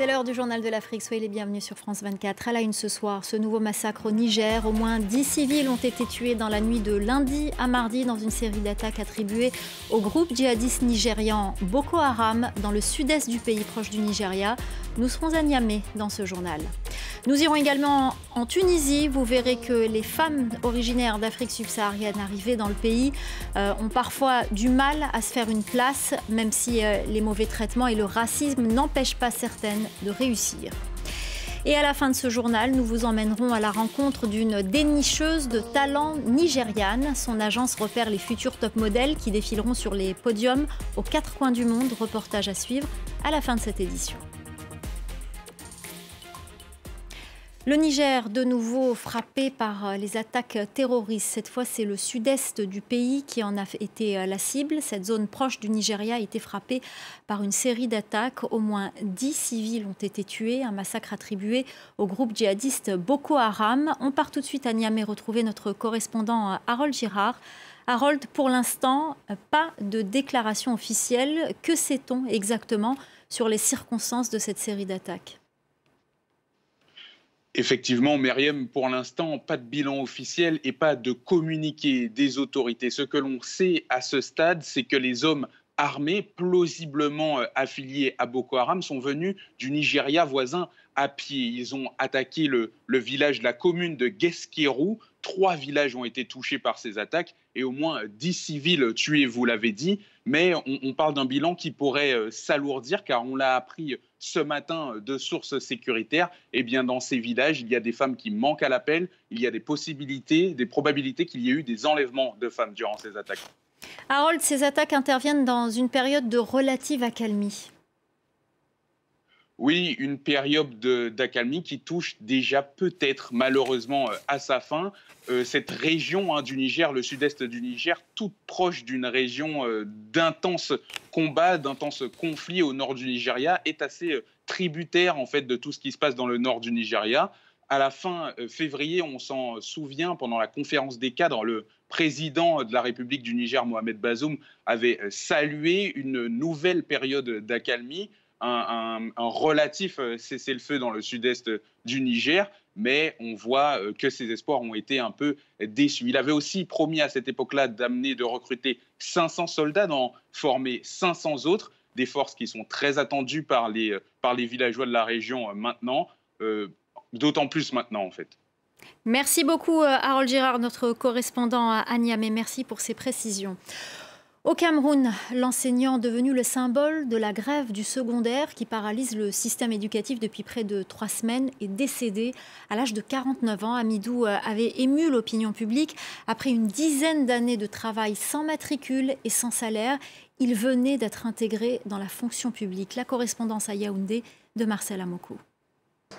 C'est l'heure du journal de l'Afrique. Soyez les bienvenus sur France 24. À la une ce soir, ce nouveau massacre au Niger. Au moins 10 civils ont été tués dans la nuit de lundi à mardi dans une série d'attaques attribuées au groupe djihadiste nigérian Boko Haram dans le sud-est du pays proche du Nigeria. Nous serons à Niamey dans ce journal. Nous irons également en Tunisie. Vous verrez que les femmes originaires d'Afrique subsaharienne arrivées dans le pays euh, ont parfois du mal à se faire une place, même si euh, les mauvais traitements et le racisme n'empêchent pas certaines de réussir. Et à la fin de ce journal, nous vous emmènerons à la rencontre d'une dénicheuse de talent nigériane. Son agence repère les futurs top modèles qui défileront sur les podiums aux quatre coins du monde. Reportage à suivre à la fin de cette édition. Le Niger, de nouveau frappé par euh, les attaques terroristes. Cette fois, c'est le sud-est du pays qui en a été euh, la cible. Cette zone proche du Nigeria a été frappée par une série d'attaques. Au moins 10 civils ont été tués, un massacre attribué au groupe djihadiste Boko Haram. On part tout de suite à Niamey retrouver notre correspondant euh, Harold Girard. Harold, pour l'instant, pas de déclaration officielle. Que sait-on exactement sur les circonstances de cette série d'attaques? Effectivement, Myriam, pour l'instant, pas de bilan officiel et pas de communiqué des autorités. Ce que l'on sait à ce stade, c'est que les hommes armés, plausiblement euh, affiliés à Boko Haram, sont venus du Nigeria voisin à pied. Ils ont attaqué le, village, la commune de Geskeru. Trois villages ont été touchés par ces attaques et au moins dix civils tués, vous l'avez dit. Mais on, parle d'un bilan qui pourrait euh, s'alourdir car on l'a appris ce matin de sources sécuritaires. Eh bien, dans ces villages, il y a des femmes qui manquent à l'appel. Il y a des possibilités, des probabilités qu'il y ait eu des enlèvements de femmes durant ces attaques. Harold, ces attaques interviennent dans une période de relative accalmie. Oui, une période d'accalmie qui touche déjà peut-être malheureusement euh, à sa fin. Euh, cette région hein, du Niger, le sud-est du Niger, toute proche d'une région euh, d'intenses combats, d'intenses conflits au nord du Nigeria, est assez tributaire en fait de tout ce qui se passe dans le nord du Nigeria. À la fin février, on s'en souvient, pendant la conférence des cadres, le président de la République du Niger, Mohamed Bazoum, avait salué une nouvelle période d'accalmie un, relatif euh, cessez-le-feu dans le sud-est du Niger, mais on voit euh, que ses espoirs ont été un peu déçus. Il avait aussi promis à cette époque-là d'amener, de recruter 500 soldats, d'en former 500 autres, des forces qui sont très attendues par les, euh, par les villageois de la région maintenant, d'autant plus maintenant en fait. Merci beaucoup Harold Girard, notre correspondant à Niamey. Merci pour ces précisions. Au Cameroun, l'enseignant devenu le symbole de la grève du secondaire qui paralyse le système éducatif depuis près de trois semaines est décédé à l'âge de 49 ans. Amidou euh, avait ému l'opinion publique après une dizaine d'années de travail sans matricule et sans salaire. Il venait d'être intégré dans la fonction publique. La correspondance à Yaoundé de Marcel Amoko.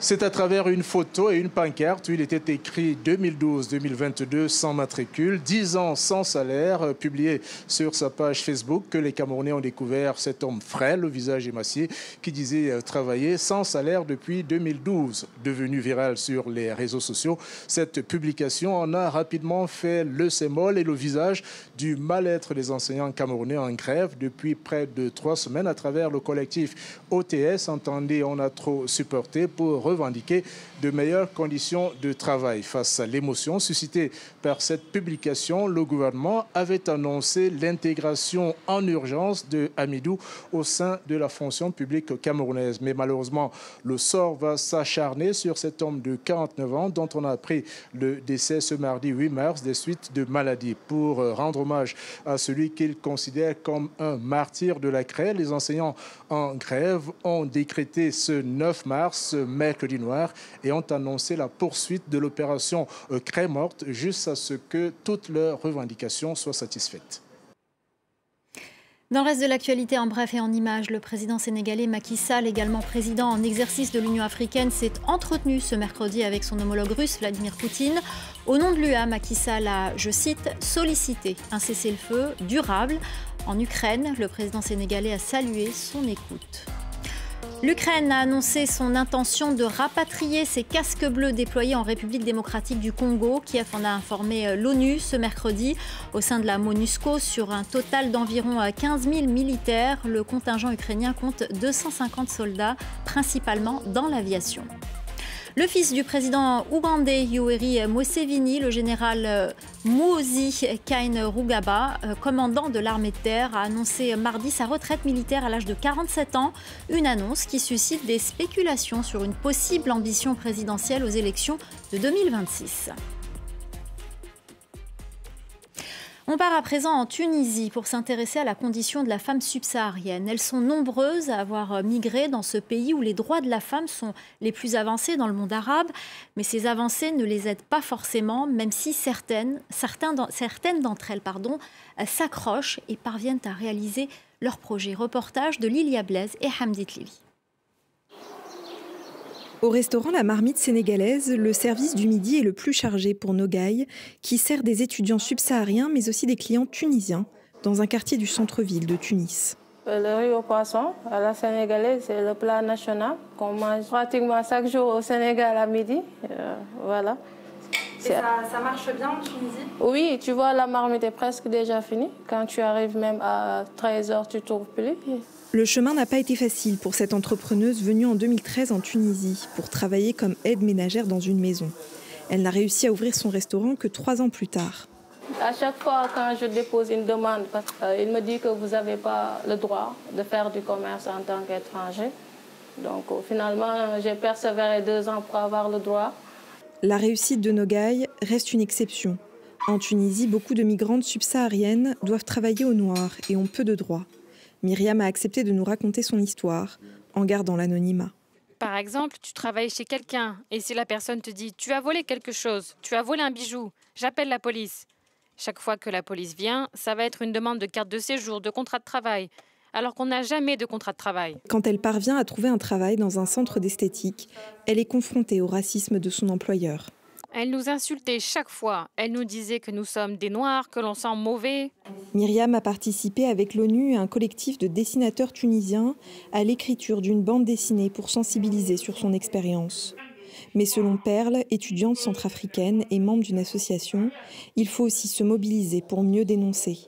C'est à travers une photo et une pancarte où il était écrit 2012-2022 sans matricule, 10 ans sans salaire, euh, publié sur sa page Facebook que les Camerounais ont découvert cet homme frêle, au visage émacié, qui disait euh, travailler sans salaire depuis 2012. Devenu viral sur les réseaux sociaux, cette publication en a rapidement fait le symbole et le visage du mal-être des enseignants camerounais en grève depuis près de trois semaines à travers le collectif OTS. Entendez, on a trop supporté pour revendiquer de meilleures conditions de travail. Face à l'émotion suscitée par cette publication, le gouvernement avait annoncé l'intégration en urgence de Hamidou au sein de la fonction publique camerounaise. Mais malheureusement, le sort va s'acharner sur cet homme de 49 ans dont on a appris le décès ce mardi 8 mars des suites de maladie. Pour rendre hommage à celui qu'il considère comme un martyr de la crève, les enseignants en grève ont décrété ce 9 mars, mercredi noir, et ont annoncé la poursuite de l'opération euh, Craie morte jusqu'à ce que toutes leurs revendications soient satisfaites. Dans le reste de l'actualité, en bref et en images, le président sénégalais Macky Sall, également président en exercice de l'Union africaine, s'est entretenu ce mercredi avec son homologue russe Vladimir Poutine. Au nom de l'UA, Macky Sall a, je cite, sollicité un cessez-le-feu durable en Ukraine. Le président sénégalais a salué son écoute. L'Ukraine a annoncé son intention de rapatrier ses casques bleus déployés en République démocratique du Congo. Kiev en a informé euh, l'ONU ce mercredi. Au sein de la MONUSCO, sur un total d'environ 15 euh, 000 militaires, le contingent ukrainien compte 250 soldats, principalement dans l'aviation. Le fils du président ougandais Yoweri Museveni, le général Muhoozi Kainerugaba, euh, commandant de l'armée de terre, a annoncé mardi sa retraite militaire à l'âge de 47 ans, une annonce qui suscite des spéculations sur une possible ambition présidentielle aux élections de 2026. On part à présent en Tunisie pour s'intéresser à la condition de la femme subsaharienne. Elles sont nombreuses à avoir migré dans ce pays où les droits de la femme sont les plus avancés dans le monde arabe, mais ces avancées ne les aident pas forcément, même si certaines, certaines d'entre elles pardon, s'accrochent et parviennent à réaliser leurs projets. Reportage de Lilia Blaise et Hamdit Lili. Au restaurant La Marmite sénégalaise, le service du midi est le plus chargé pour Nogaï, qui sert des étudiants subsahariens mais aussi des clients tunisiens dans un quartier du centre-ville de Tunis. Le riz au poisson à la sénégalaise, c'est le plat national qu'on mange pratiquement chaque jour au Sénégal à midi. Euh, voilà. Et ça, ça, marche bien en Tunisie? Oui, tu vois, la marmite est presque déjà finie. Quand tu arrives même à 13h, tu trouves plus. Le chemin n'a pas été facile pour cette entrepreneuse venue en 2013 en Tunisie pour travailler comme aide ménagère dans une maison. Elle n'a réussi à ouvrir son restaurant que trois ans plus tard. À chaque fois quand je dépose une demande, euh, il me dit que vous n'avez pas le droit de faire du commerce en tant qu'étranger. Donc finalement, j'ai persévéré deux ans pour avoir le droit. La réussite de Nogaï reste une exception. En Tunisie, beaucoup de migrantes subsahariennes doivent travailler au noir et ont peu de droits. Myriam a accepté de nous raconter son histoire en gardant l'anonymat. Par exemple, tu travailles chez quelqu'un et si la personne te dit Tu as volé quelque chose, tu as volé un bijou, j'appelle la police. Chaque fois que la police vient, ça va être une demande de carte de séjour, de contrat de travail, alors qu'on n'a jamais de contrat de travail. Quand elle parvient à trouver un travail dans un centre d'esthétique, elle est confrontée au racisme de son employeur. Elle nous insultait chaque fois. Elle nous disait que nous sommes des Noirs, que l'on sent mauvais. Myriam a participé avec l'ONU et un collectif de dessinateurs tunisiens à l'écriture d'une bande dessinée pour sensibiliser sur son expérience. Mais selon Perle, étudiante centrafricaine et membre d'une association, il faut aussi se mobiliser pour mieux dénoncer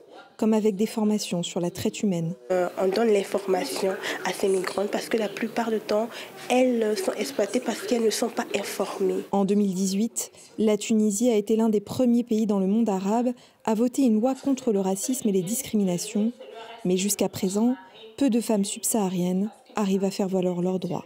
comme avec des formations sur la traite humaine. Euh, on donne les formations à ces migrantes parce que la plupart du temps, elles sont exploitées parce qu'elles ne sont pas informées. En 2018, la Tunisie a été l'un des premiers pays dans le monde arabe à voter une loi contre le racisme et les discriminations, mais jusqu'à présent, peu de femmes subsahariennes arrivent à faire valoir leurs droits.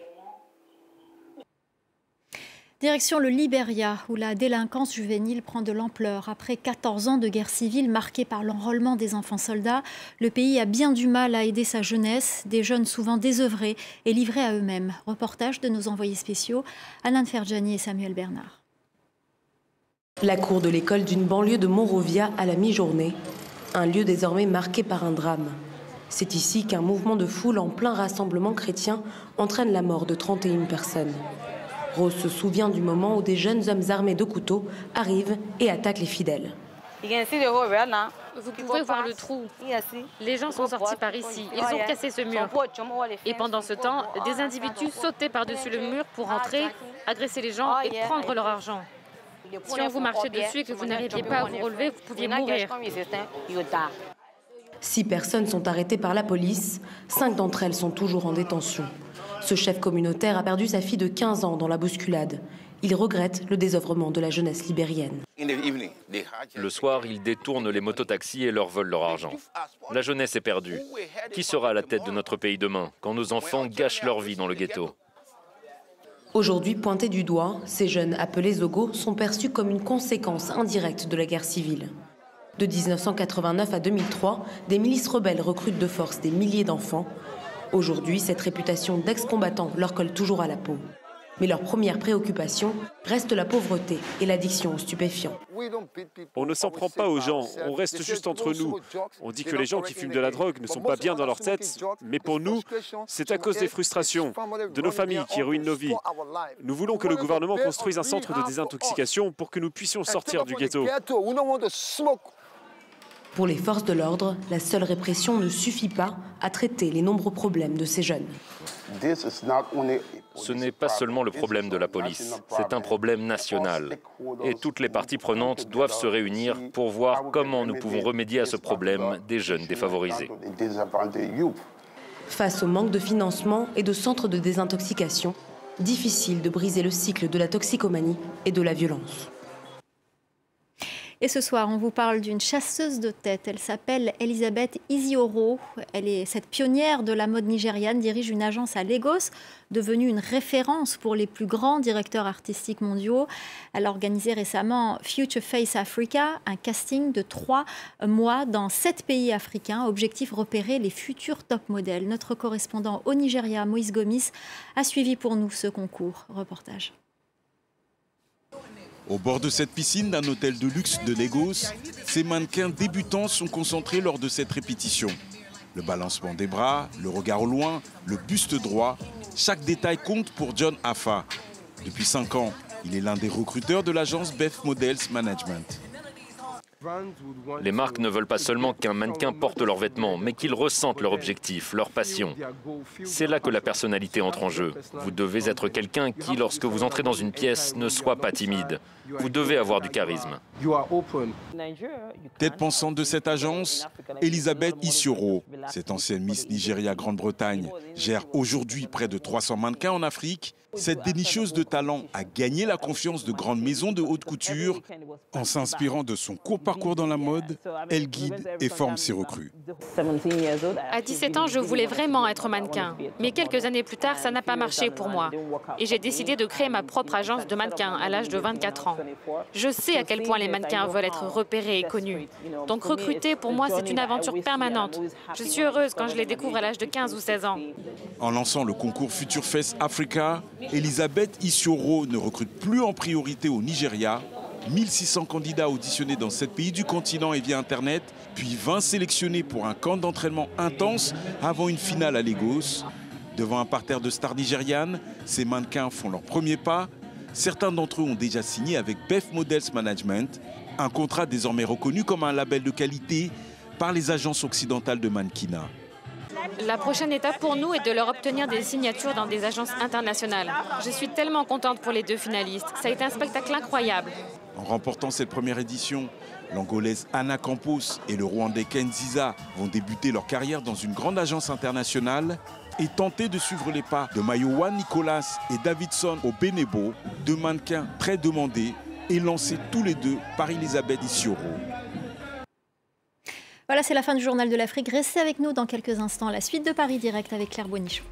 Direction le Liberia, où la délinquance juvénile prend de l'ampleur. Après 14 ans de guerre civile marquée par l'enrôlement des enfants soldats, le pays a bien du mal à aider sa jeunesse, des jeunes souvent désœuvrés et livrés à eux-mêmes. Reportage de nos envoyés spéciaux, Anan Ferjani et Samuel Bernard. La cour de l'école d'une banlieue de Monrovia à la mi-journée, un lieu désormais marqué par un drame. C'est ici qu'un mouvement de foule en plein rassemblement chrétien entraîne la mort de 31 personnes. Rose se souvient du moment où des jeunes hommes armés de couteaux arrivent et attaquent les fidèles. Vous pouvez voir le trou. Les gens sont sortis par ici. Ils ont cassé ce mur. Et pendant ce temps, des individus sautaient par-dessus le mur pour entrer, agresser les gens et prendre leur argent. Si on vous marchait dessus et que vous n'arriviez pas à vous relever, vous pouviez mourir. Six personnes sont arrêtées par la police. Cinq d'entre elles sont toujours en détention. Ce chef communautaire a perdu sa fille de 15 ans dans la bousculade. Il regrette le désœuvrement de la jeunesse libérienne. Le soir, ils détournent les mototaxis et leur volent leur argent. La jeunesse est perdue. Qui sera à la tête de notre pays demain quand nos enfants gâchent leur vie dans le ghetto? Aujourd'hui pointés du doigt, ces jeunes appelés Zogo sont perçus comme une conséquence indirecte de la guerre civile. De 1989 à 2003, des milices rebelles recrutent de force des milliers d'enfants. Aujourd'hui, cette réputation d'ex-combattant leur colle toujours à la peau. Mais leur première préoccupation reste la pauvreté et l'addiction aux stupéfiants. On ne s'en prend pas aux gens, on reste juste entre nous. On dit que les gens qui fument de la drogue ne sont pas bien dans leur tête, mais pour nous, c'est à cause des frustrations, de nos familles qui ruinent nos vies. Nous voulons que le gouvernement construise un centre de désintoxication pour que nous puissions sortir du ghetto. Pour les forces de l'ordre, la seule répression ne suffit pas à traiter les nombreux problèmes de ces jeunes. Ce n'est pas seulement le problème de la police, c'est un problème national. Et toutes les parties prenantes doivent se réunir pour voir comment nous pouvons remédier à ce problème des jeunes défavorisés. Face au manque de financement et de centres de désintoxication, difficile de briser le cycle de la toxicomanie et de la violence. Et ce soir, on vous parle d'une chasseuse de tête. Elle s'appelle Elisabeth Isioro. Elle est cette pionnière de la mode nigériane, dirige une agence à Lagos, devenue une référence pour les plus grands directeurs artistiques mondiaux. Elle a organisé récemment Future Face Africa, un casting de trois mois dans sept pays africains. Objectif repérer les futurs top modèles. Notre correspondant au Nigeria, Moïse Gomis, a suivi pour nous ce concours. Reportage. Au bord de cette piscine d'un hôtel de luxe de Lagos, ces mannequins débutants sont concentrés lors de cette répétition. Le balancement des bras, le regard au loin, le buste droit, chaque détail compte pour John Afa. Depuis 5 ans, il est l'un des recruteurs de l'agence Beth Models Management. Les marques ne veulent pas seulement qu'un mannequin porte leurs vêtements, mais qu'il ressente leur objectif, leur passion. C'est là que la personnalité entre en jeu. Vous devez être quelqu'un qui, lorsque vous entrez dans une pièce, ne soit pas timide. Vous devez avoir du charisme. Tête pensante de cette agence, Elisabeth Isioro, cette ancienne Miss Nigeria Grande-Bretagne, gère aujourd'hui près de 300 mannequins en Afrique. Cette dénicheuse de talent a gagné la confiance de grandes maisons de haute couture. En s'inspirant de son court parcours dans la mode, elle guide et forme ses recrues. À 17 ans, je voulais vraiment être mannequin. Mais quelques années plus tard, ça n'a pas marché pour moi. Et j'ai décidé de créer ma propre agence de mannequins à l'âge de 24 ans. Je sais à quel point les mannequins veulent être repérés et connus. Donc recruter, pour moi, c'est une aventure permanente. Je suis heureuse quand je les découvre à l'âge de 15 ou 16 ans. En lançant le concours Future Face Africa, Elisabeth Isioro ne recrute plus en priorité au Nigeria. 1600 candidats auditionnés dans sept pays du continent et via Internet, puis 20 sélectionnés pour un camp d'entraînement intense avant une finale à Lagos. Devant un parterre de stars nigérianes, ces mannequins font leur premier pas Certains d'entre eux ont déjà signé avec Beth Models Management, un contrat désormais reconnu comme un label de qualité par les agences occidentales de mannequinat. La prochaine étape pour nous est de leur obtenir des signatures dans des agences internationales. Je suis tellement contente pour les deux finalistes. Ça a été un spectacle incroyable. En remportant cette première édition, l'Angolaise Anna Campos et le Rwandais Ken Ziza vont débuter leur carrière dans une grande agence internationale et tenter de suivre les pas de Mayowa Nicolas et Davidson au Benebo, deux mannequins très demandés et lancés tous les deux par Elisabeth Isioro. Voilà, c'est la fin du journal de l'Afrique. Restez avec nous dans quelques instants. La suite de Paris Direct avec Claire Bonichon.